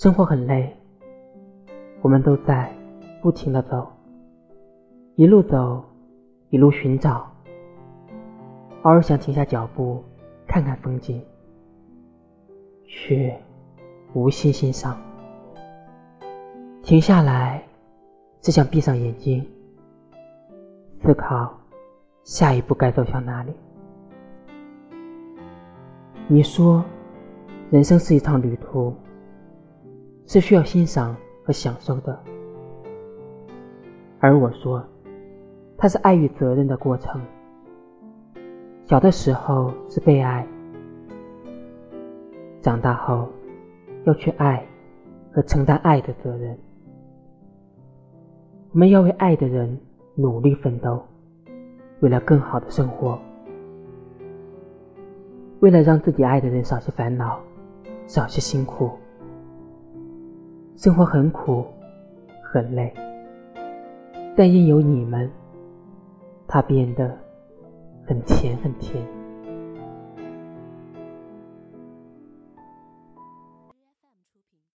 生活很累，我们都在不停的走，一路走，一路寻找，偶尔想停下脚步看看风景，却无心欣赏。停下来，只想闭上眼睛，思考下一步该走向哪里。你说，人生是一场旅途。是需要欣赏和享受的，而我说，它是爱与责任的过程。小的时候是被爱，长大后要去爱和承担爱的责任。我们要为爱的人努力奋斗，为了更好的生活，为了让自己爱的人少些烦恼，少些辛苦。生活很苦，很累，但因有你们，它变得很甜很甜。